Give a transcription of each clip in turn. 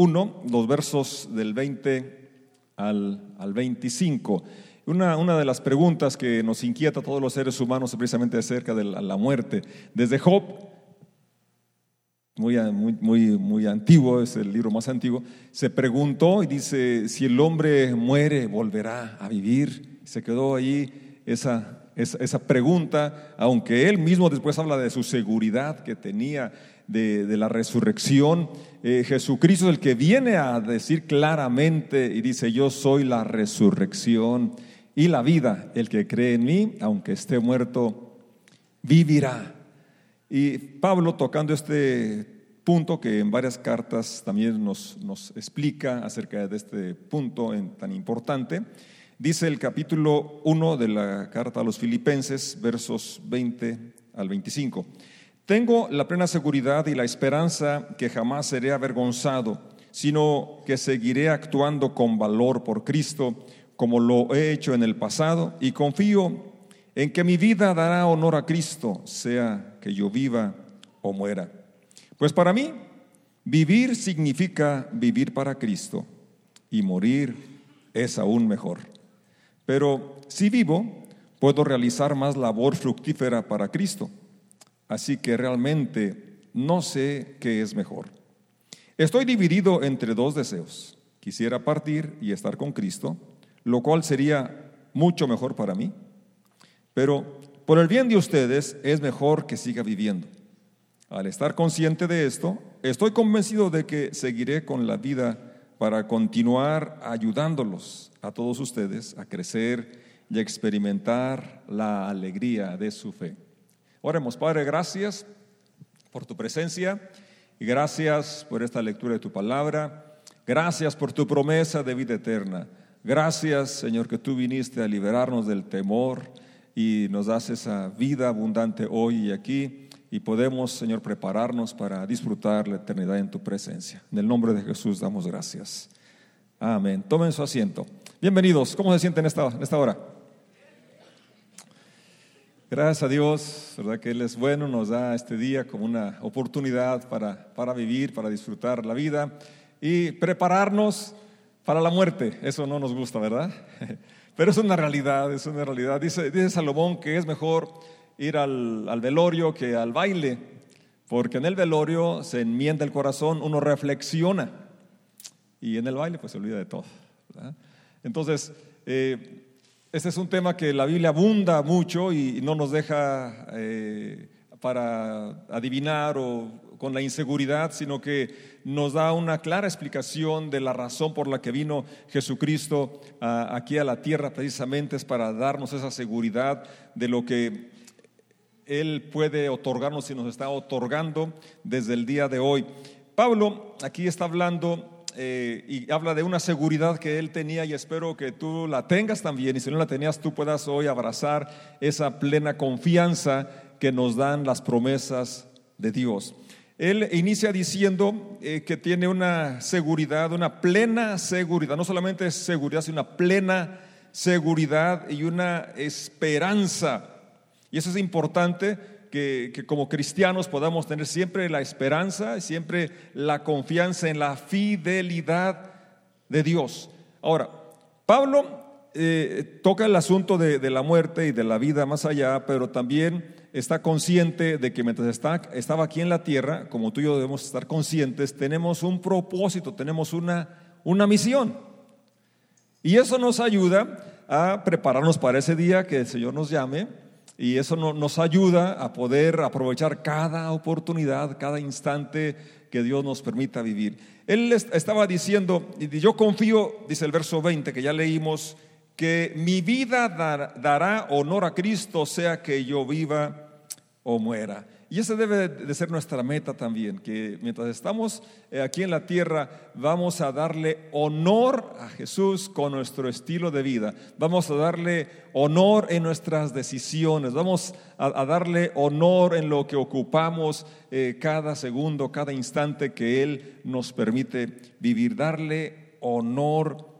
1, los versos del 20 al, al 25. Una, una, de las preguntas que nos inquieta a todos los seres humanos es precisamente acerca de la, muerte. Desde Job, muy, muy, muy, muy antiguo, es el libro más antiguo, se preguntó y dice, si el hombre muere, volverá a vivir. Se quedó ahí esa, esa pregunta, aunque él mismo después habla de su seguridad que tenía de, la resurrección. Eh, Jesucristo es el que viene a decir claramente y dice, yo soy la resurrección y la vida. El que cree en mí, aunque esté muerto, vivirá. Y Pablo tocando este punto que en varias cartas también nos, nos explica acerca de este punto tan importante, dice el capítulo 1 de la carta a los filipenses, versos 20 al 25. Tengo la plena seguridad y la esperanza que jamás seré avergonzado, sino que seguiré actuando con valor por Cristo, como lo he hecho en el pasado, y confío en que mi vida dará honor a Cristo, sea que yo viva o muera. Pues para mí, vivir significa vivir para Cristo y morir es aún mejor. Pero si vivo, puedo realizar más labor fructífera para Cristo. Así que realmente no sé qué es mejor. Estoy dividido entre dos deseos. Quisiera partir y estar con Cristo, lo cual sería mucho mejor para mí. Pero por el bien de ustedes es mejor que siga viviendo. Al estar consciente de esto, estoy convencido de que seguiré con la vida para continuar ayudándolos a todos ustedes a crecer y a experimentar la alegría de su fe. Oremos, Padre, gracias por tu presencia y gracias por esta lectura de tu palabra. Gracias por tu promesa de vida eterna. Gracias, Señor, que tú viniste a liberarnos del temor y nos das esa vida abundante hoy y aquí y podemos, Señor, prepararnos para disfrutar la eternidad en tu presencia. En el nombre de Jesús damos gracias. Amén. Tomen su asiento. Bienvenidos. ¿Cómo se sienten esta, en esta hora? Gracias a Dios, ¿verdad? Que Él es bueno, nos da este día como una oportunidad para, para vivir, para disfrutar la vida y prepararnos para la muerte. Eso no nos gusta, ¿verdad? Pero es una realidad, es una realidad. Dice, dice Salomón que es mejor ir al, al, velorio que al baile, porque en el velorio se enmienda el corazón, uno reflexiona y en el baile pues se olvida de todo. ¿verdad? Entonces, eh, este es un tema que la Biblia abunda mucho y no nos deja eh, para adivinar o con la inseguridad, sino que nos da una clara explicación de la razón por la que vino Jesucristo a, aquí a la tierra, precisamente es para darnos esa seguridad de lo que Él puede otorgarnos y nos está otorgando desde el día de hoy. Pablo aquí está hablando eh, y habla de una seguridad que él tenía y espero que tú la tengas también y si no la tenías tú puedas hoy abrazar esa plena confianza que nos dan las promesas de Dios. Él inicia diciendo eh, que tiene una seguridad, una plena seguridad, no solamente seguridad, sino una plena seguridad y una esperanza. Y eso es importante que, que, como cristianos podamos tener siempre la esperanza siempre la confianza en la fidelidad de Dios. Ahora, Pablo eh, toca el asunto de, de, la muerte y de la vida más allá, pero también está consciente de que mientras está, estaba aquí en la tierra, como tú y yo debemos estar conscientes, tenemos un propósito, tenemos una, una misión. Y eso nos ayuda a prepararnos para ese día que el Señor nos llame y eso nos ayuda a poder aprovechar cada oportunidad, cada instante que Dios nos permita vivir. Él estaba diciendo, yo confío, dice el verso 20 que ya leímos, que mi vida dará honor a Cristo, sea que yo viva o muera. Y esa debe de ser nuestra meta también, que mientras estamos eh, aquí en la tierra vamos a darle honor a Jesús con nuestro estilo de vida, vamos a darle honor en nuestras decisiones, vamos a, darle honor en lo que ocupamos eh, cada segundo, cada instante que Él nos permite vivir, darle honor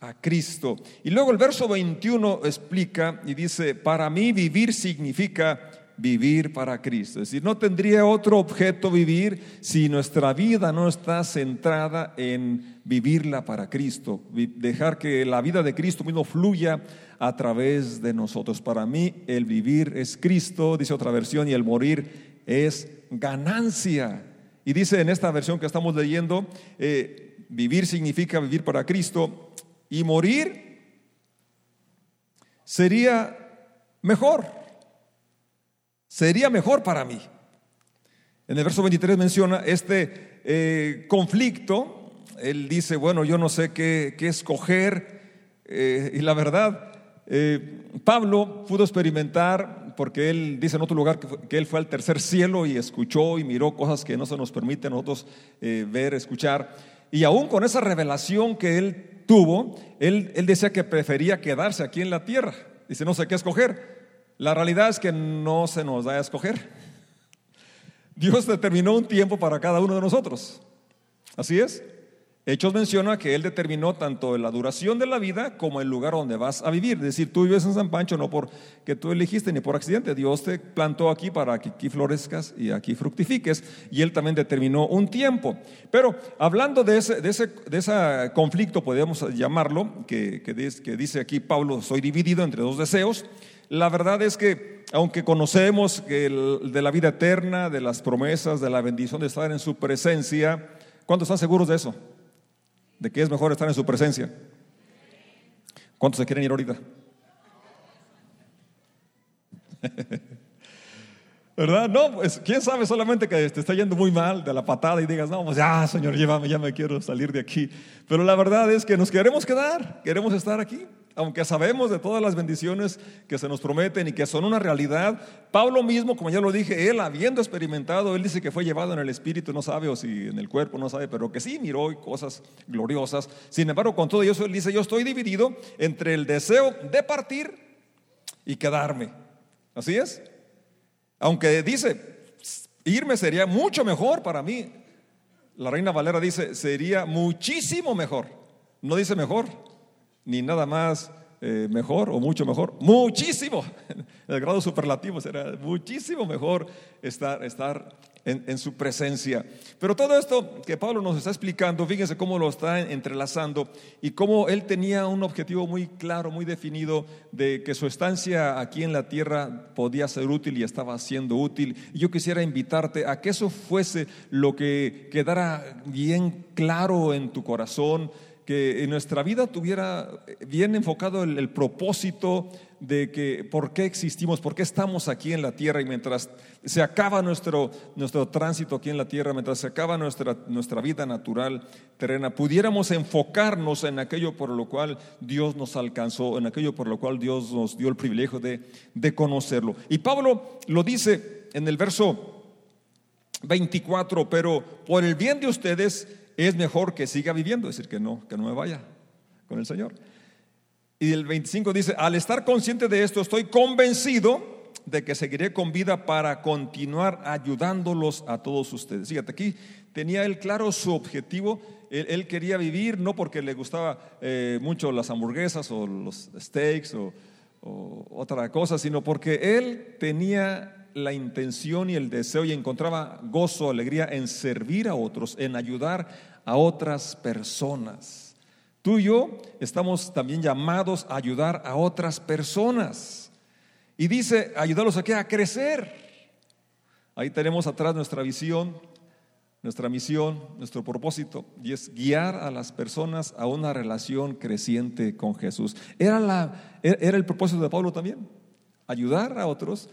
a Cristo. Y luego el verso 21 explica y dice, para mí vivir significa vivir para Cristo. Es decir, no tendría otro objeto vivir si nuestra vida no está centrada en vivirla para Cristo, dejar que la vida de Cristo mismo fluya a través de nosotros. Para mí el vivir es Cristo, dice otra versión, y el morir es ganancia. Y dice en esta versión que estamos leyendo, eh, vivir significa vivir para Cristo y morir sería mejor. Sería mejor para mí. En el verso 23 menciona este eh, conflicto. Él dice, bueno, yo no sé qué, escoger. Eh, y la verdad, Pablo pudo experimentar porque él dice en otro lugar que, él fue al tercer cielo y escuchó y miró cosas que no se nos permite a nosotros eh, ver, escuchar. Y aún con esa revelación que él tuvo, él, él decía que prefería quedarse aquí en la tierra. Dice, no sé qué escoger. La realidad es que no se nos da a escoger. Dios determinó un tiempo para cada uno de nosotros. Así es. Hechos menciona que Él determinó tanto la duración de la vida como el lugar donde vas a vivir. Es decir, tú vives en San Pancho no porque tú elegiste ni por accidente. Dios te plantó aquí para que aquí florezcas y aquí fructifiques. Y Él también determinó un tiempo. Pero hablando de ese, de ese, de ese conflicto, podríamos llamarlo, que, que, dice aquí Pablo, soy dividido entre dos deseos. La verdad es que aunque conocemos que de la vida eterna, de las promesas, de la bendición de estar en su presencia, ¿cuántos están seguros de eso? de que es mejor estar en su presencia. ¿Cuántos se quieren ir ahorita? ¿Verdad? No, pues quién sabe solamente que te está yendo muy mal de la patada y digas, no, pues ya, Señor, llévame, ya me quiero salir de aquí. Pero la verdad es que nos queremos quedar, queremos estar aquí aunque sabemos de todas las bendiciones que se nos prometen y que son una realidad, Pablo mismo, como ya lo dije, él habiendo experimentado, él dice que fue llevado en el espíritu, no sabe, o si en el cuerpo, no sabe, pero que sí miró cosas gloriosas. Sin embargo, con todo eso, él dice, yo estoy dividido entre el deseo de partir y quedarme. ¿Así es? Aunque dice, irme sería mucho mejor para mí. La reina Valera dice, sería muchísimo mejor. No dice mejor, ni nada más eh, mejor o mucho mejor, muchísimo, el grado superlativo será muchísimo mejor estar, estar en, su presencia. Pero todo esto que Pablo nos está explicando, fíjense cómo lo está entrelazando y cómo él tenía un objetivo muy claro, muy definido de que su estancia aquí en la tierra podía ser útil y estaba siendo útil. Yo quisiera invitarte a que eso fuese lo que quedara bien claro en tu corazón que en nuestra vida tuviera bien enfocado el, propósito de que por qué existimos, por qué estamos aquí en la tierra y mientras se acaba nuestro, nuestro tránsito aquí en la tierra, mientras se acaba nuestra, nuestra vida natural terrena, pudiéramos enfocarnos en aquello por lo cual Dios nos alcanzó, en aquello por lo cual Dios nos dio el privilegio de, de conocerlo. Y Pablo lo dice en el verso 24, pero por el bien de ustedes, es mejor que siga viviendo, es decir, que no, que no me vaya con el Señor. Y el 25 dice, al estar consciente de esto, estoy convencido de que seguiré con vida para continuar ayudándolos a todos ustedes. Fíjate, aquí tenía él claro su objetivo. Él, quería vivir no porque le gustaba eh, mucho las hamburguesas o los steaks o, o otra cosa, sino porque él tenía la intención y el deseo y encontraba gozo, alegría en servir a otros, en ayudar a otras personas. Tú y yo estamos también llamados a ayudar a otras personas. Y dice, ayudarlos a qué? A crecer. Ahí tenemos atrás nuestra visión, nuestra misión, nuestro propósito, y es guiar a las personas a una relación creciente con Jesús. Era, la, era el propósito de Pablo también, ayudar a otros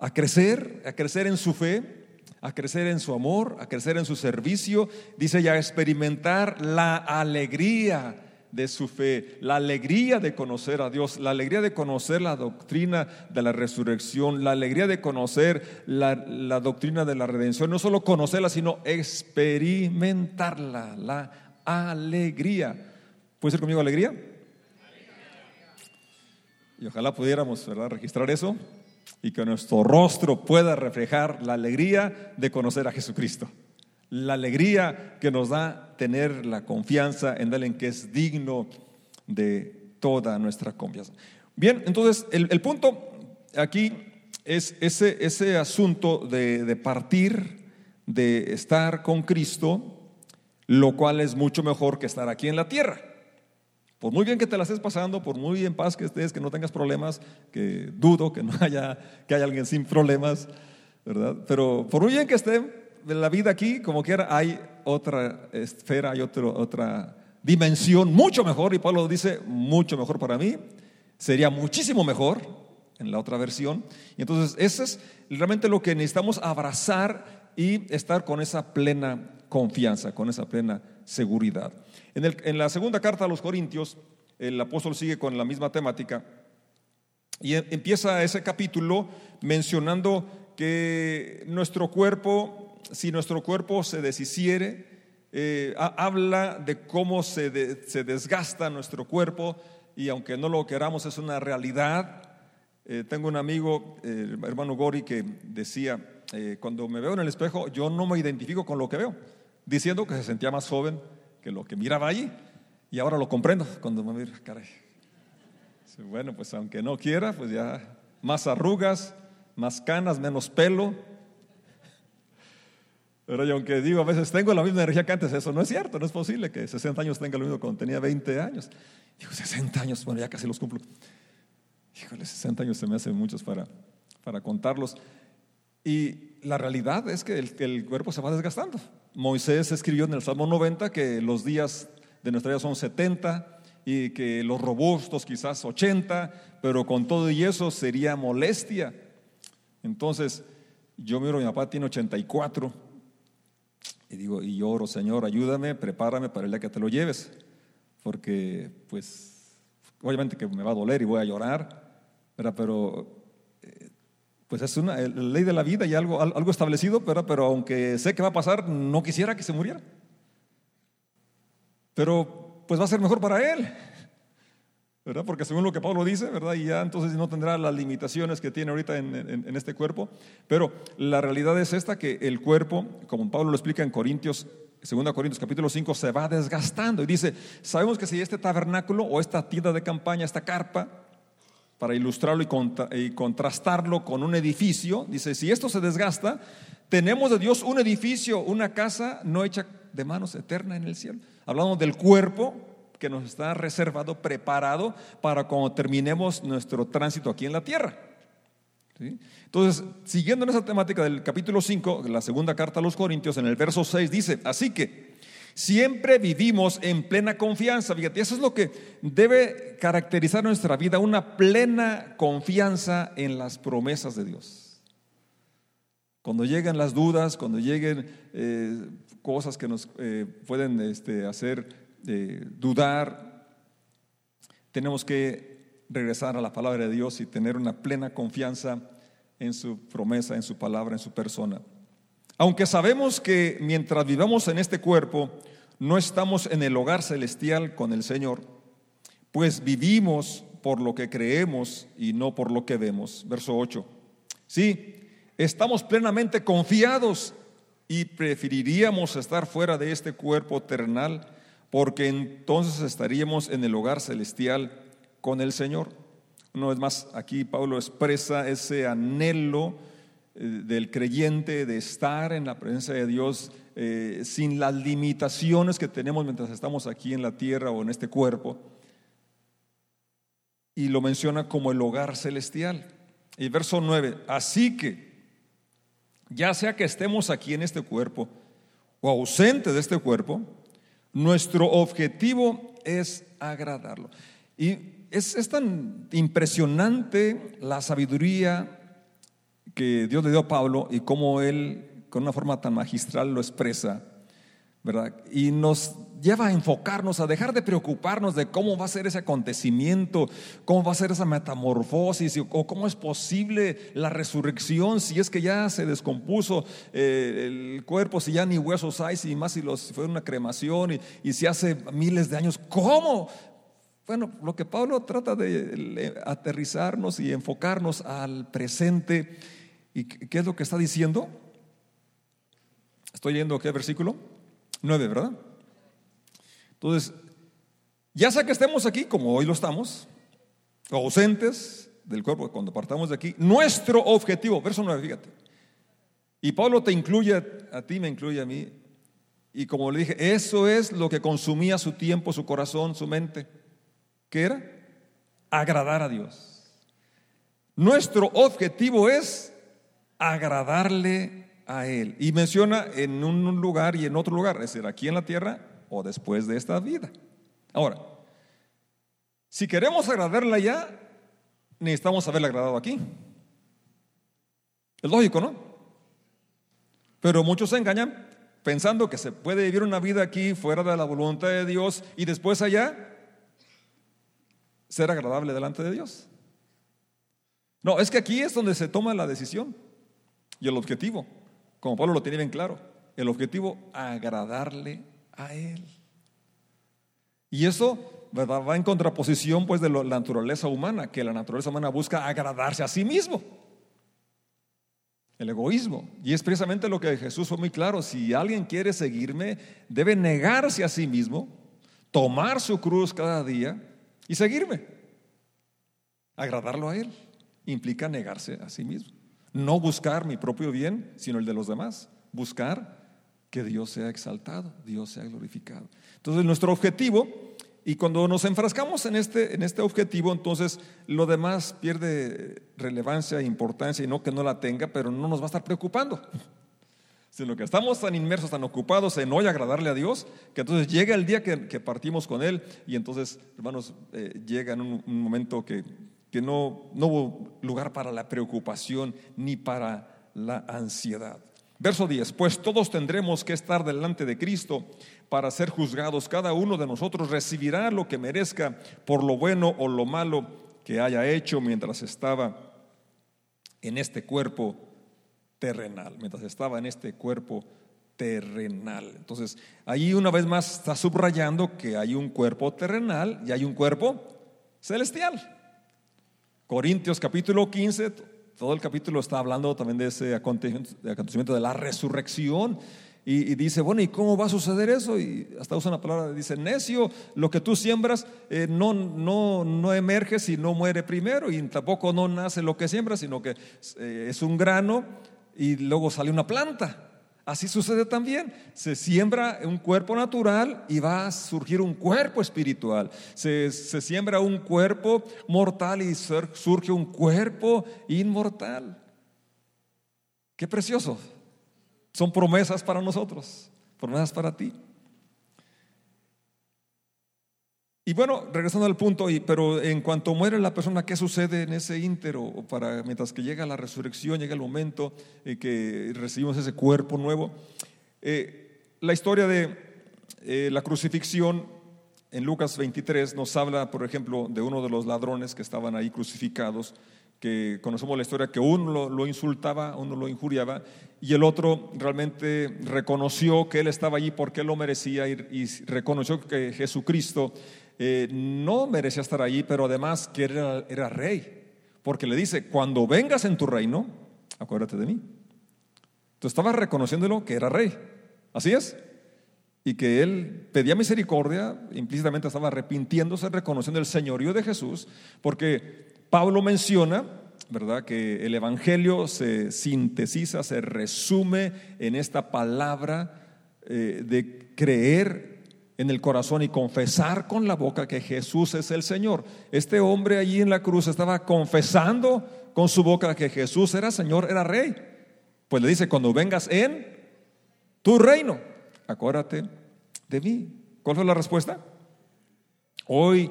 a crecer, a crecer en su fe, a crecer en su amor, a crecer en su servicio, dice ya, experimentar la alegría de su fe, la alegría de conocer a Dios, la alegría de conocer la doctrina de la resurrección, la alegría de conocer la, doctrina de la redención, no solo conocerla, sino experimentarla, la alegría. ¿Puede ser conmigo alegría? Y ojalá pudiéramos ¿verdad? registrar eso y que nuestro rostro pueda reflejar la alegría de conocer a Jesucristo. La alegría que nos da tener la confianza en Él, en que es digno de toda nuestra confianza. Bien, entonces el, punto aquí es ese, ese asunto de, de partir, de estar con Cristo, lo cual es mucho mejor que estar aquí en la tierra. Por muy bien que te la estés pasando, por muy en paz que estés, que no tengas problemas, que dudo que no haya, que haya alguien sin problemas, ¿verdad? Pero por muy bien que esté la vida aquí, como quiera, hay otra esfera, hay otro, otra dimensión mucho mejor, y Pablo dice, mucho mejor para mí, sería muchísimo mejor en la otra versión. Y entonces, eso es realmente lo que necesitamos abrazar y estar con esa plena confianza, con esa plena seguridad. En, la segunda carta a los Corintios, el apóstol sigue con la misma temática y em, empieza ese capítulo mencionando que nuestro cuerpo, si nuestro cuerpo se deshiciere, eh, habla de cómo se, desgasta nuestro cuerpo y aunque no lo queramos es una realidad. Eh, tengo un amigo, hermano Gori, que decía, eh, cuando me veo en el espejo, yo no me identifico con lo que veo, diciendo que se sentía más joven que lo que miraba allí. Y ahora lo comprendo cuando me miro, caray. Bueno, pues aunque no quiera, pues ya más arrugas, más canas, menos pelo. Pero yo aunque digo, a veces tengo la misma energía que antes, eso no es cierto, no es posible que 60 años tenga lo mismo cuando tenía 20 años. Digo, 60 años, bueno, ya casi los cumplo. Híjole, 60 años se me hacen muchos para, para contarlos. Y la realidad es que el, cuerpo se va desgastando. Moisés escribió en el Salmo 90 que los días de nuestra vida son 70 y que los robustos quizás 80, pero con todo y eso sería molestia. Entonces, yo miro, mi papá tiene 84 y digo, y lloro, Señor, ayúdame, prepárame para el día que te lo lleves, porque pues obviamente que me va a doler y voy a llorar, pero pues es una ley de la vida y algo, algo establecido, pero, pero aunque sé que va a pasar, no quisiera que se muriera. Pero pues va a ser mejor para él, ¿verdad? Porque según lo que Pablo dice, ¿verdad? Y ya entonces no tendrá las limitaciones que tiene ahorita en, en este cuerpo. Pero la realidad es esta, que el cuerpo, como Pablo lo explica en Corintios 2 Corintios capítulo 5 se va desgastando y dice, sabemos que si este tabernáculo o esta tienda de campaña, esta carpa, para ilustrarlo y, contrastarlo con un edificio, dice, si esto se desgasta, tenemos de Dios un edificio, una casa no hecha de manos eterna en el cielo. Hablamos del cuerpo que nos está reservado, preparado para cuando terminemos nuestro tránsito aquí en la tierra. Entonces, siguiendo en esa temática del capítulo 5, la segunda carta a los Corintios, en el verso 6 dice, así que Siempre vivimos en plena confianza. Fíjate, eso es lo que debe caracterizar nuestra vida, una plena confianza en las promesas de Dios. Cuando lleguen las dudas, cuando lleguen eh, cosas que nos eh, pueden este, hacer eh, dudar, tenemos que regresar a la palabra de Dios y tener una plena confianza en su promesa, en su palabra, en su persona. Aunque sabemos que mientras vivamos en este cuerpo, no estamos en el hogar celestial con el Señor, pues vivimos por lo que creemos y no por lo que vemos. Verso 8. Sí, estamos plenamente confiados y preferiríamos estar fuera de este cuerpo terrenal porque entonces estaríamos en el hogar celestial con el Señor. Una vez más, aquí Pablo expresa ese anhelo del creyente de estar en la presencia de Dios eh, sin las limitaciones que tenemos mientras estamos aquí en la tierra o en este cuerpo. Y lo menciona como el hogar celestial. Y verso 9, así que, ya sea que estemos aquí en este cuerpo o ausente de este cuerpo, nuestro objetivo es agradarlo. Y es, es tan impresionante la sabiduría que Dios le dio a Pablo y cómo él con una forma tan magistral lo expresa, ¿verdad? Y nos lleva a enfocarnos, a dejar de preocuparnos de cómo va a ser ese acontecimiento, cómo va a ser esa metamorfosis, o cómo es posible la resurrección si es que ya se descompuso eh, el cuerpo, si ya ni huesos hay, si más si, los, fue una cremación y, y si hace miles de años, ¿cómo? Bueno, lo que Pablo trata de aterrizarnos y enfocarnos al presente, ¿y qué es lo que está diciendo? Estoy leyendo qué versículo? 9, ¿verdad? Entonces, ya sea que estemos aquí como hoy lo estamos, ausentes del cuerpo, cuando partamos de aquí, nuestro objetivo, verso 9, fíjate. Y Pablo te incluye a ti, me incluye a mí. Y como le dije, eso es lo que consumía su tiempo, su corazón, su mente. ¿Qué era? Agradar a Dios. Nuestro objetivo es agradarle a Él. Y menciona en un lugar y en otro lugar, es decir, aquí en la tierra o después de esta vida. Ahora, si queremos agradarle allá, necesitamos haberle agradado aquí. Es lógico, ¿no? Pero muchos se engañan pensando que se puede vivir una vida aquí fuera de la voluntad de Dios y después allá ser agradable delante de Dios. No, es que aquí es donde se toma la decisión y el objetivo, como Pablo lo tiene bien claro, el objetivo agradarle a Él. Y eso va en contraposición pues de la naturaleza humana, que la naturaleza humana busca agradarse a sí mismo. El egoísmo. Y es precisamente lo que Jesús fue muy claro. Si alguien quiere seguirme, debe negarse a sí mismo, tomar su cruz cada día y seguirme. Agradarlo a Él implica negarse a sí mismo. No buscar mi propio bien, sino el de los demás. Buscar que Dios sea exaltado, Dios sea glorificado. Entonces nuestro objetivo, y cuando nos enfrascamos en este, en este objetivo, entonces lo demás pierde relevancia e importancia y no que no la tenga, pero no nos va a estar preocupando. Sino que estamos tan inmersos, tan ocupados en hoy agradarle a Dios, que entonces llega el día que, partimos con Él y entonces, hermanos, eh, llega en un, momento que, que no, no hubo lugar para la preocupación ni para la ansiedad. Verso 10, pues todos tendremos que estar delante de Cristo para ser juzgados. Cada uno de nosotros recibirá lo que merezca por lo bueno o lo malo que haya hecho mientras estaba en este cuerpo terrenal, mientras estaba en este cuerpo terrenal. Entonces, ahí una vez más está subrayando que hay un cuerpo terrenal y hay un cuerpo celestial. Corintios capítulo 15, todo el capítulo está hablando también de ese acontecimiento de la resurrección. Y, dice, bueno, ¿y cómo va a suceder eso? Y hasta usa una palabra, dice, necio, lo que tú siembras eh, no, no, no emerge si no muere primero y tampoco no nace lo que siembras, sino que eh, es un grano y luego sale una planta. Así sucede también. Se siembra un cuerpo natural y va a surgir un cuerpo espiritual. Se, siembra un cuerpo mortal y surge un cuerpo inmortal. Qué precioso. Son promesas para nosotros, promesas para ti. Y bueno, regresando al punto, pero en cuanto muere la persona, ¿qué sucede en ese íntero? Para, mientras que llega la resurrección, llega el momento en que recibimos ese cuerpo nuevo. Eh, la historia de eh, la crucifixión en Lucas 23 nos habla, por ejemplo, de uno de los ladrones que estaban ahí crucificados, que conocemos la historia que uno lo, insultaba, uno lo injuriaba, y el otro realmente reconoció que él estaba allí porque él lo merecía y reconoció que Jesucristo eh, no merecía estar allí, pero además que era, rey, porque le dice, cuando vengas en tu reino, acuérdate de mí. Tú estabas reconociéndolo que era rey, así es, y que él pedía misericordia, implícitamente estaba arrepintiéndose, reconociendo el señorío de Jesús, porque Pablo menciona, ¿verdad?, que el Evangelio se sintetiza, se resume en esta palabra eh, de creer en el corazón y confesar con la boca que Jesús es el Señor. Este hombre allí en la cruz estaba confesando con su boca que Jesús era Señor, era Rey. Pues le dice, cuando vengas en tu reino, acuérdate de mí. ¿Cuál fue la respuesta? Hoy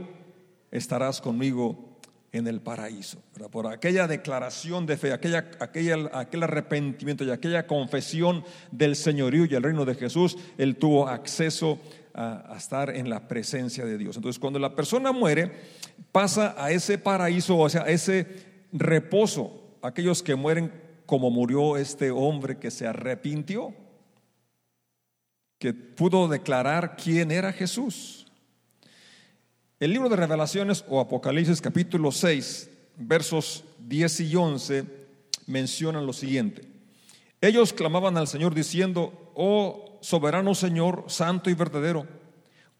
estarás conmigo en el paraíso. Por aquella declaración de fe, aquella, aquella, aquel arrepentimiento y aquella confesión del señorío y el reino de Jesús, él tuvo acceso a, estar en la presencia de Dios. Entonces, cuando la persona muere, pasa a ese paraíso, o sea, a ese reposo. Aquellos que mueren como murió este hombre que se arrepintió, que pudo declarar quién era Jesús. El libro de revelaciones o Apocalipsis capítulo 6, versos 10 y 11 mencionan lo siguiente. Ellos clamaban al Señor diciendo, oh soberano Señor, santo y verdadero,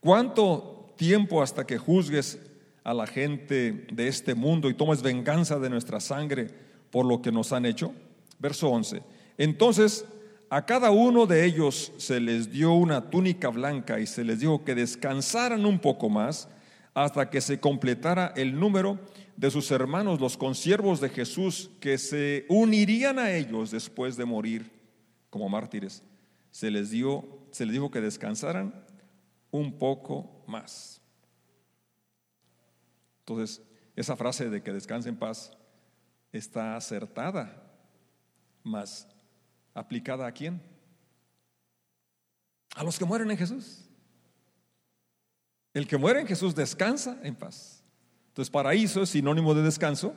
¿cuánto tiempo hasta que juzgues a la gente de este mundo y tomes venganza de nuestra sangre por lo que nos han hecho? Verso 11. Entonces a cada uno de ellos se les dio una túnica blanca y se les dijo que descansaran un poco más hasta que se completara el número de sus hermanos, los consiervos de Jesús, que se unirían a ellos después de morir como mártires. Se les dio, se les dijo que descansaran un poco más. Entonces, esa frase de que descanse en paz está acertada, más ¿Aplicada a quién? A los que mueren en Jesús. El que muere en Jesús descansa en paz. Entonces, paraíso es sinónimo de descanso,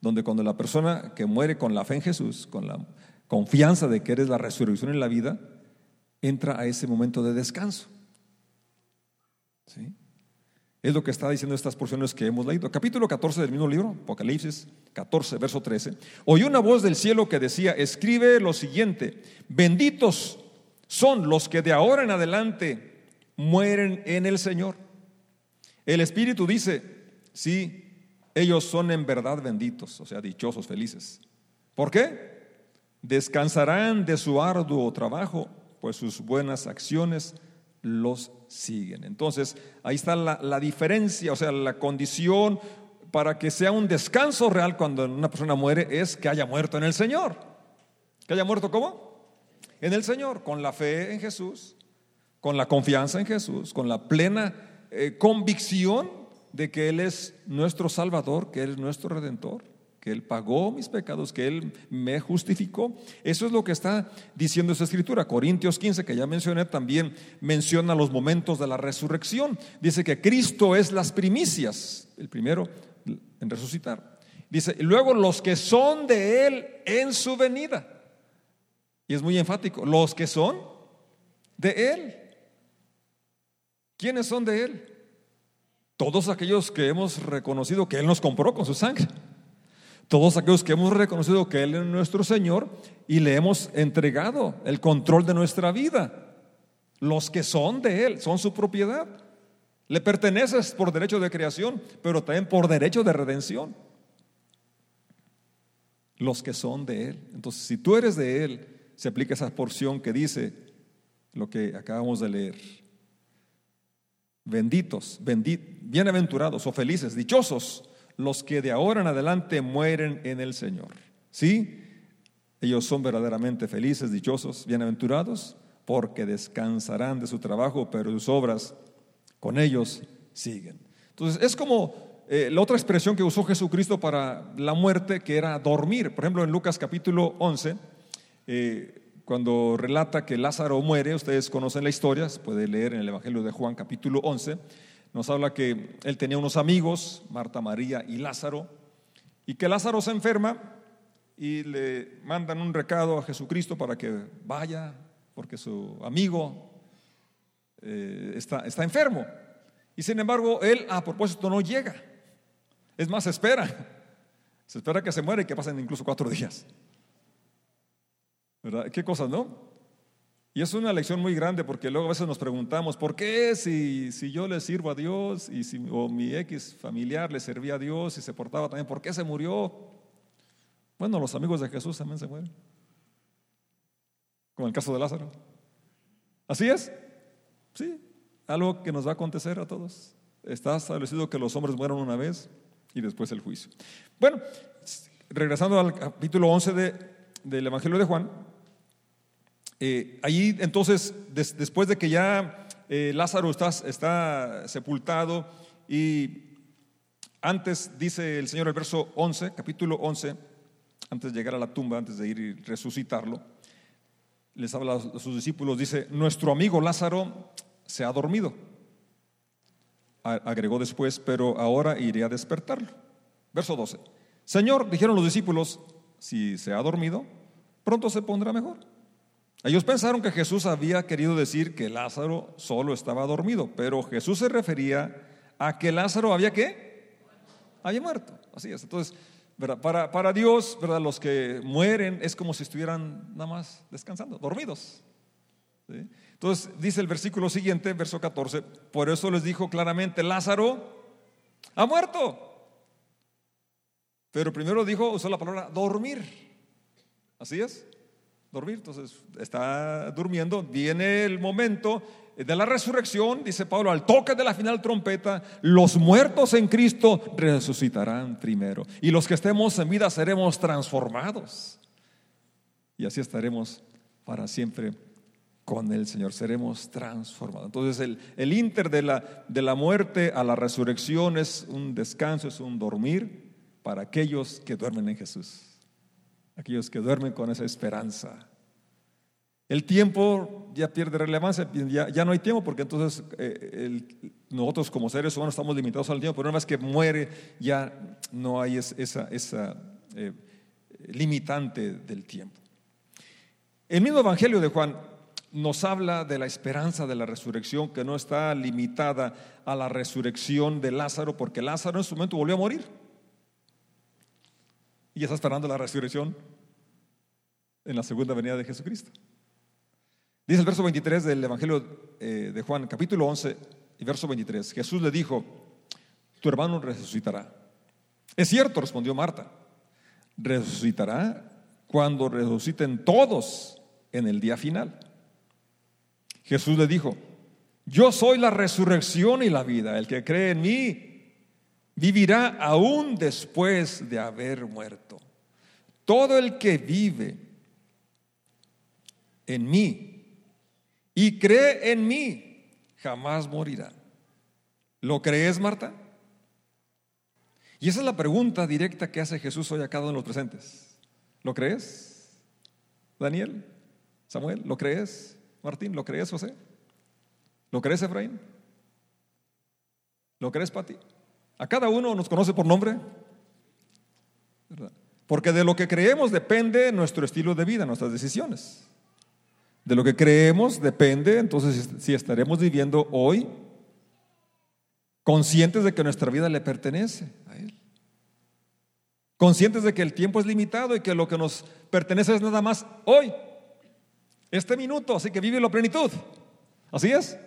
donde cuando la persona que muere con la fe en Jesús, con la confianza de que eres la resurrección en la vida, entra a ese momento de descanso. ¿Sí? Es lo que está diciendo estas porciones que hemos leído. Capítulo 14 del mismo libro, Apocalipsis 14, verso 13. Oyó una voz del cielo que decía, escribe lo siguiente, benditos son los que de ahora en adelante mueren en el Señor. El Espíritu dice, sí, ellos son en verdad benditos, o sea, dichosos, felices. ¿Por qué? Descansarán de su arduo trabajo, pues sus buenas acciones los siguen. Entonces, ahí está la, diferencia, o sea, la condición para que sea un descanso real cuando una persona muere es que haya muerto en el Señor. ¿Que haya muerto cómo? En el Señor, con la fe en Jesús, con la confianza en Jesús, con la plena eh, convicción de que Él es nuestro Salvador, que Él es nuestro Redentor que Él pagó mis pecados, que Él me justificó. Eso es lo que está diciendo esa escritura. Corintios 15, que ya mencioné, también menciona los momentos de la resurrección. Dice que Cristo es las primicias, el primero en resucitar. Dice, y luego los que son de Él en su venida. Y es muy enfático, los que son de Él. ¿Quiénes son de Él? Todos aquellos que hemos reconocido que Él nos compró con su sangre. Todos aquellos que hemos reconocido que Él es nuestro Señor y le hemos entregado el control de nuestra vida. Los que son de Él, son su propiedad. Le perteneces por derecho de creación, pero también por derecho de redención. Los que son de Él. Entonces, si tú eres de Él, se aplica esa porción que dice lo que acabamos de leer. Benditos, bienaventurados o felices, dichosos los que de ahora en adelante mueren en el Señor. ¿Sí? Ellos son verdaderamente felices, dichosos, bienaventurados, porque descansarán de su trabajo, pero sus obras con ellos siguen. Entonces, es como eh, la otra expresión que usó Jesucristo para la muerte, que era dormir. Por ejemplo, en Lucas capítulo 11, eh, cuando relata que Lázaro muere, ustedes conocen la historia, se puede leer en el Evangelio de Juan capítulo 11 nos habla que él tenía unos amigos, Marta, María y Lázaro, y que Lázaro se enferma y le mandan un recado a Jesucristo para que vaya, porque su amigo eh, está, está enfermo. Y sin embargo, él a propósito no llega. Es más, espera. Se espera que se muera y que pasen incluso cuatro días. ¿Verdad? ¿Qué cosas, no? Y es una lección muy grande porque luego a veces nos preguntamos, ¿por qué si, si yo le sirvo a Dios y si, o mi X familiar le servía a Dios y se portaba también, ¿por qué se murió? Bueno, los amigos de Jesús también se mueren. Como el caso de Lázaro. ¿Así es? Sí, algo que nos va a acontecer a todos. Está establecido que los hombres mueran una vez y después el juicio. Bueno, regresando al capítulo 11 de, del Evangelio de Juan, eh, ahí entonces, después de que ya eh, Lázaro está, está, sepultado y antes dice el Señor el verso 11, capítulo 11, antes de llegar a la tumba, antes de ir y resucitarlo, les habla a sus discípulos, dice, nuestro amigo Lázaro se ha dormido. Agregó después, pero ahora iré a despertarlo. Verso 12. Señor, dijeron los discípulos, si se ha dormido, pronto se pondrá mejor. Ellos pensaron que Jesús había querido decir que Lázaro solo estaba dormido, pero Jesús se refería a que Lázaro había qué? Había muerto. Así es. Entonces, Para, para Dios, ¿verdad? los que mueren es como si estuvieran nada más descansando, dormidos. Entonces dice el versículo siguiente, verso 14, por eso les dijo claramente, Lázaro Ha muerto. Pero primero dijo, usó la palabra dormir. Así es, dormir. Entonces está durmiendo. Viene el momento de la resurrección, dice Pablo, al toque de la final trompeta, los muertos en Cristo resucitarán primero. Y los que estemos en vida seremos transformados. Y así estaremos para siempre con el Señor, seremos transformados. Entonces el, el inter de la, de la muerte a la resurrección es un descanso, es un dormir para aquellos que duermen en Jesús, aquellos que duermen con esa esperanza. El tiempo ya pierde relevancia, ya, no hay tiempo porque entonces eh, nosotros como seres humanos estamos limitados al tiempo, pero una vez que muere ya no hay esa, eh, limitante del tiempo. El mismo Evangelio de Juan nos habla de la esperanza de la resurrección que no está limitada a la resurrección de Lázaro, porque Lázaro en su momento volvió a morir y está esperando la resurrección en la segunda venida de Jesucristo. Dice el verso 23 del Evangelio eh, de Juan, capítulo 11 y verso 23. Jesús le dijo, tu hermano resucitará. Es cierto, respondió Marta, resucitará cuando resuciten todos en el día final. Jesús le dijo, yo soy la resurrección y la vida. El que cree en mí vivirá aún después de haber muerto. Todo el que vive en mí y cree en mí jamás morirá. ¿Lo crees, Marta? Y esa es la pregunta directa que hace Jesús hoy a cada uno de los presentes. ¿Lo crees? Daniel, Samuel, ¿lo crees? Martín, ¿lo crees, José? ¿Lo crees, Efraín? ¿Lo crees, Pati? A cada uno nos conoce por nombre. Porque de lo que creemos depende nuestro estilo de vida, nuestras decisiones. De lo que creemos depende entonces si estaremos viviendo hoy conscientes de que nuestra vida le pertenece a Él. Conscientes de que el tiempo es limitado y que lo que nos pertenece es nada más hoy, este minuto, así que vive la plenitud. ¿Así es?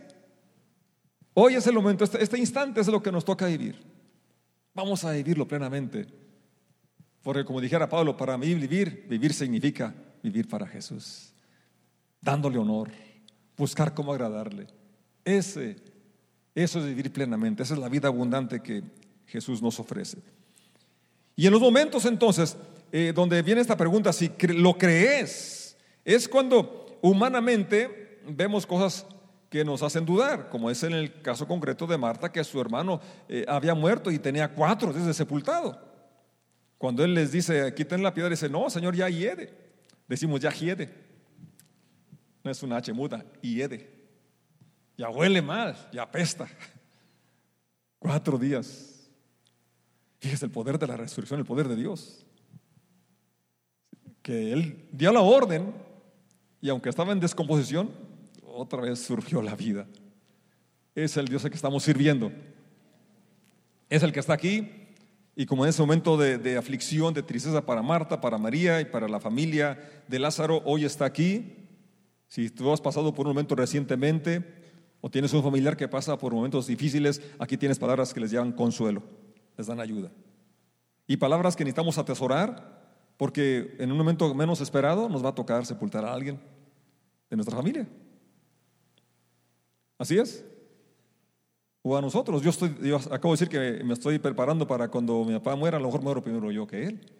Hoy es el momento, este, este instante es lo que nos toca vivir. Vamos a vivirlo plenamente. Porque como dijera Pablo, para mí vivir, vivir significa vivir para Jesús, dándole honor, buscar cómo agradarle. Ese, eso es vivir plenamente, esa es la vida abundante que Jesús nos ofrece. Y en los momentos entonces eh, donde viene esta pregunta, si lo crees, es cuando humanamente vemos cosas que nos hacen dudar, como es en el caso concreto de Marta, que su hermano eh, había muerto y tenía cuatro desde sepultado. Cuando él les dice, quiten la piedra, dice, no, Señor, ya hiede. Decimos, ya hiede. No es una H muda, hiede. Ya huele mal, ya apesta. Cuatro días. Fíjese el poder de la resurrección, el poder de Dios. Que Él dio la orden y aunque estaba en descomposición, otra vez surgió la vida. Es el Dios al que estamos sirviendo. Es el que está aquí y como en ese momento de, aflicción, de tristeza para Marta, para María y para la familia de Lázaro, hoy está aquí. Si tú has pasado por un momento recientemente o tienes un familiar que pasa por momentos difíciles, aquí tienes palabras que les llevan consuelo, les dan ayuda. Y palabras que necesitamos atesorar porque en un momento menos esperado nos va a tocar sepultar a alguien de nuestra familia. ¿Así es? O a nosotros. Yo, estoy, acabo de decir que me estoy preparando para cuando mi papá muera, a lo mejor muero primero yo que él.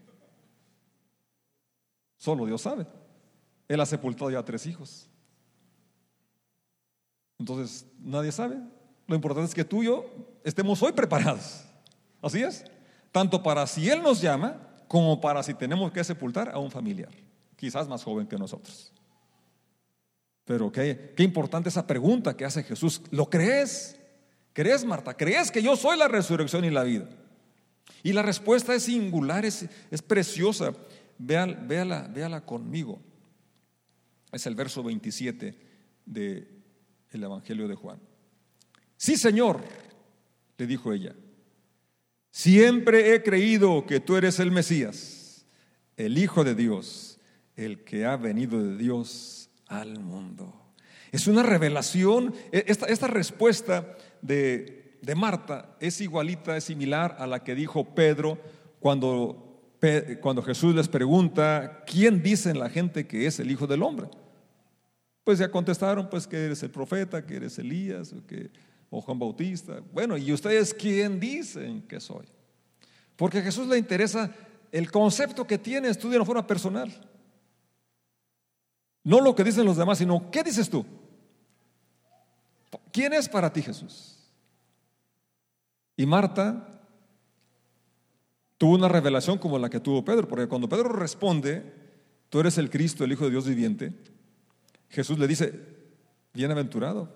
Solo Dios sabe. Él ha sepultado ya tres hijos. Entonces, nadie sabe. Lo importante es que tú y yo estemos hoy preparados. Así es. Tanto para si Él nos llama, como para si tenemos que sepultar a un familiar, quizás más joven que nosotros. Pero qué, qué importante esa pregunta que hace Jesús. ¿Lo crees? ¿Crees, Marta? ¿Crees que yo soy la resurrección y la vida? Y la respuesta es singular, es, es preciosa. Véala, véala, conmigo. Es el verso 27 del el Evangelio de Juan. Sí, Señor, le dijo ella. Siempre he creído que tú eres el Mesías, el Hijo de Dios, el que ha venido de Dios al mundo. Es una revelación, e, esta, esta respuesta de, de Marta es igualita, es similar a la que dijo Pedro cuando, cuando Jesús les pregunta, ¿quién dicen la gente que es el Hijo del Hombre? Pues ya contestaron, pues que eres el profeta, que eres Elías, o, que, o Juan Bautista. Bueno, ¿y ustedes quién dicen que soy? Porque a Jesús le interesa el concepto que tienes tú de una forma personal. No lo que dicen los demás, sino ¿qué dices tú? ¿Quién es para ti Jesús? Y Marta tuvo una revelación como la que tuvo Pedro, porque cuando Pedro responde, tú eres el Cristo, el Hijo de Dios viviente, Jesús le dice, bienaventurado,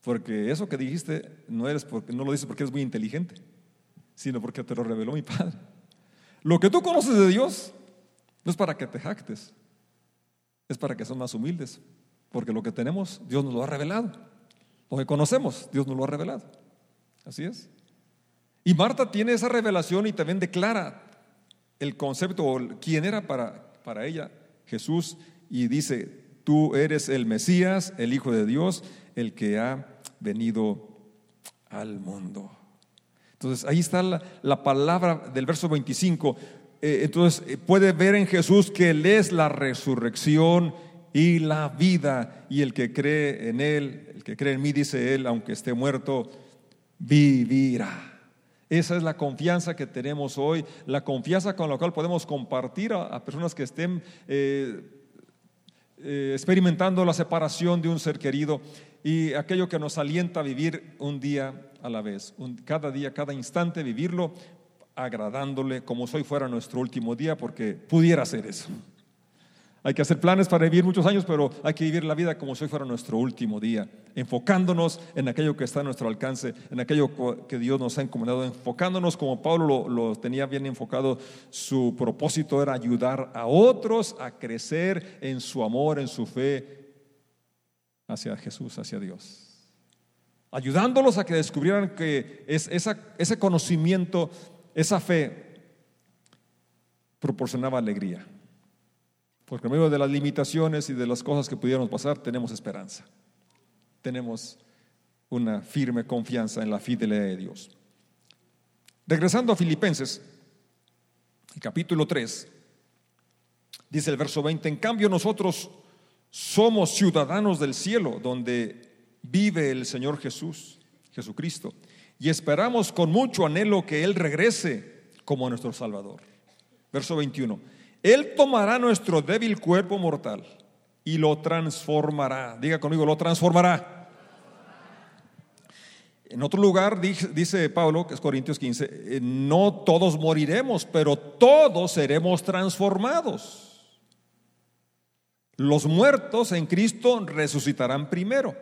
porque eso que dijiste no, eres porque, no lo dices porque eres muy inteligente, sino porque te lo reveló mi Padre. Lo que tú conoces de Dios no es para que te jactes, es para que son más humildes, porque lo que tenemos Dios nos lo ha revelado. Lo que conocemos Dios nos lo ha revelado. Así es. Y Marta tiene esa revelación y también declara el concepto o quién era para, para ella Jesús y dice, tú eres el Mesías, el Hijo de Dios, el que ha venido al mundo. Entonces ahí está la, palabra del verso 25. Eh, entonces eh, puede ver en Jesús que Él es la resurrección y la vida y el que cree en Él, el que cree en mí, dice Él, aunque esté muerto, vivirá. Esa es la confianza que tenemos hoy, la confianza con la cual podemos compartir a, personas que estén eh, experimentando la separación de un ser querido y aquello que nos alienta a vivir un día a la vez, cada día, cada instante, vivirlo agradándole como si hoy fuera nuestro último día, porque pudiera ser eso. Hay que hacer planes para vivir muchos años, pero hay que vivir la vida como si hoy fuera nuestro último día, enfocándonos en aquello que está a nuestro alcance, en aquello que Dios nos ha encomendado, enfocándonos como Pablo lo, tenía bien enfocado, su propósito era ayudar a otros a crecer en su amor, en su fe hacia Jesús, hacia Dios. Ayudándolos a que descubrieran que es, ese conocimiento, esa fe, proporcionaba alegría. Porque en medio de las limitaciones y de las cosas que pudiéramos pasar, tenemos esperanza. Tenemos una firme confianza en la fidelidad de Dios. Regresando a Filipenses, el capítulo 3, dice el verso 20, en cambio nosotros somos ciudadanos del cielo, donde vive el Señor Jesús, Jesucristo, y esperamos con mucho anhelo que Él regrese como nuestro Salvador. Verso 21. Él tomará nuestro débil cuerpo mortal y lo transformará. Diga conmigo, lo transformará. En otro lugar dice Pablo, que es Corintios 15, eh, no todos moriremos, pero todos seremos transformados. Los muertos en Cristo resucitarán primero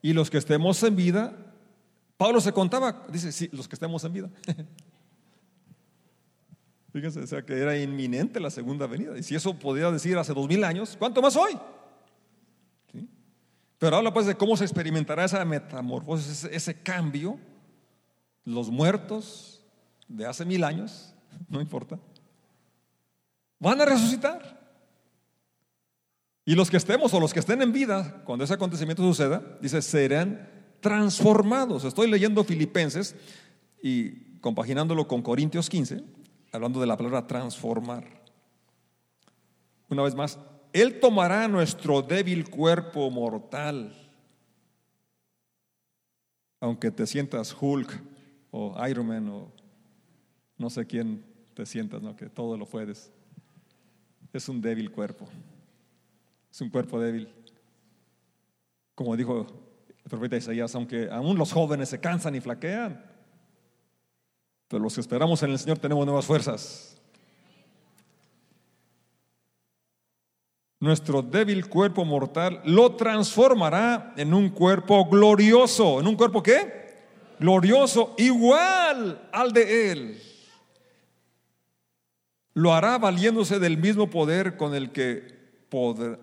y los que estemos en vida, Pablo se contaba, dice, sí, los que estemos en vida. Fíjense, o sea que era inminente la segunda venida. Y si eso podía decir hace dos mil años, ¿cuánto más hoy? Pero habla pues de cómo se experimentará esa metamorfosis, ese, ese cambio. Los muertos de hace mil años, no importa, van a resucitar. Y los que estemos o los que estén en vida, cuando ese acontecimiento suceda, dice, serán transformados. Estoy leyendo Filipenses y compaginándolo con Corintios 15, hablando de la palabra transformar. Una vez más, Él tomará nuestro débil cuerpo mortal. Aunque te sientas Hulk o Iron Man o no sé quién te sientas, ¿no? que todo lo puedes. Es un débil cuerpo. Es un cuerpo débil. Como dijo el profeta Isaías, aunque aún los jóvenes se cansan y flaquean, pero los que esperamos en el Señor tenemos nuevas fuerzas. Nuestro débil cuerpo mortal lo transformará en un cuerpo glorioso. ¿En un cuerpo qué? Glorioso, igual al de Él. Lo hará valiéndose del mismo poder con el que poder,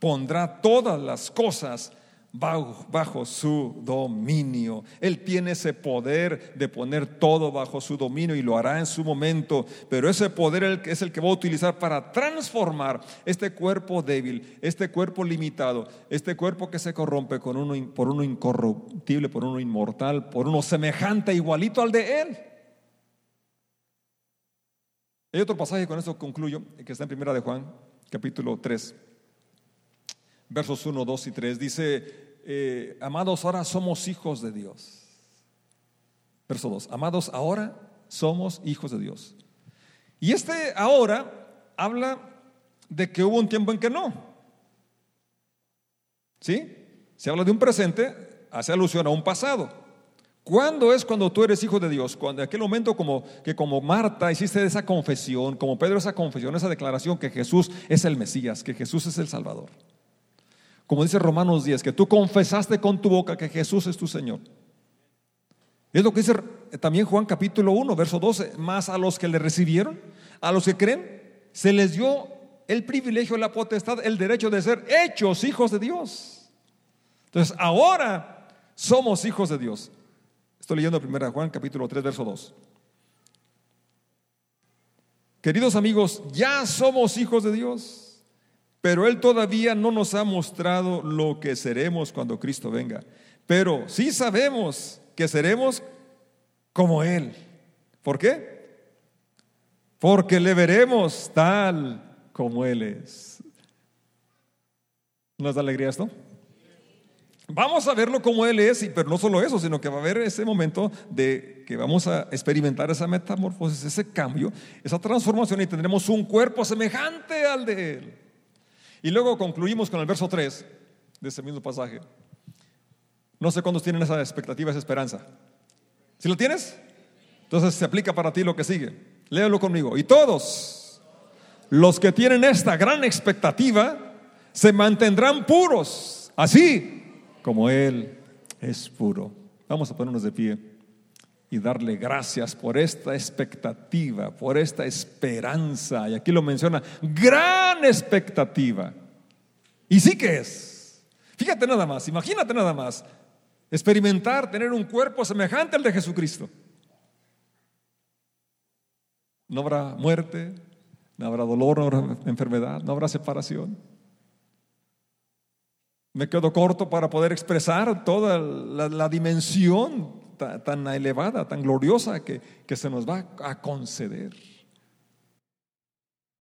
pondrá todas las cosas bajo, su dominio. Él tiene ese poder de poner todo bajo su dominio y lo hará en su momento, pero ese poder es el que va a utilizar para transformar este cuerpo débil, este cuerpo limitado, este cuerpo que se corrompe con uno, por uno incorruptible, por uno inmortal, por uno semejante, igualito al de Él. Hay otro pasaje, con esto concluyo, que está en Primera de Juan, capítulo 3 versos 1, 2 y 3, dice, eh, amados, ahora somos hijos de Dios. Verso 2, amados, ahora somos hijos de Dios. Y este ahora habla de que hubo un tiempo en que no. ¿Sí? Se habla de un presente, hace alusión a un pasado. ¿Cuándo es cuando tú eres hijo de Dios? Cuando en aquel momento como que como Marta hiciste esa confesión, como Pedro esa confesión, esa declaración que Jesús es el Mesías, que Jesús es el Salvador. Como dice Romanos 10, que tú confesaste con tu boca que Jesús es tu Señor. Es lo que dice también Juan capítulo 1, verso 12. Más a los que le recibieron, a los que creen, se les dio el privilegio, la potestad, el derecho de ser hechos hijos de Dios. Entonces, ahora somos hijos de Dios. Estoy leyendo 1 Juan capítulo 3, verso 2. Queridos amigos, ya somos hijos de Dios. Pero Él todavía no nos ha mostrado lo que seremos cuando Cristo venga. Pero sí sabemos que seremos como Él. ¿Por qué? Porque le veremos tal como Él es. ¿Nos da alegría esto? Vamos a verlo como Él es, pero no solo eso, sino que va a haber ese momento de que vamos a experimentar esa metamorfosis, ese cambio, esa transformación y tendremos un cuerpo semejante al de Él. Y luego concluimos con el verso 3 de ese mismo pasaje. No sé cuántos tienen esa expectativa, esa esperanza. ¿Si lo tienes? Entonces se aplica para ti lo que sigue. Léalo conmigo. Y todos los que tienen esta gran expectativa se mantendrán puros, así como Él es puro. Vamos a ponernos de pie y darle gracias por esta expectativa, por esta esperanza. Y aquí lo menciona, gran expectativa. Y sí que es. Fíjate nada más, imagínate nada más, experimentar, tener un cuerpo semejante al de Jesucristo. No habrá muerte, no habrá dolor, no habrá enfermedad, no habrá separación. Me quedo corto para poder expresar toda la, dimensión tan, elevada, tan gloriosa que, que se nos va a conceder.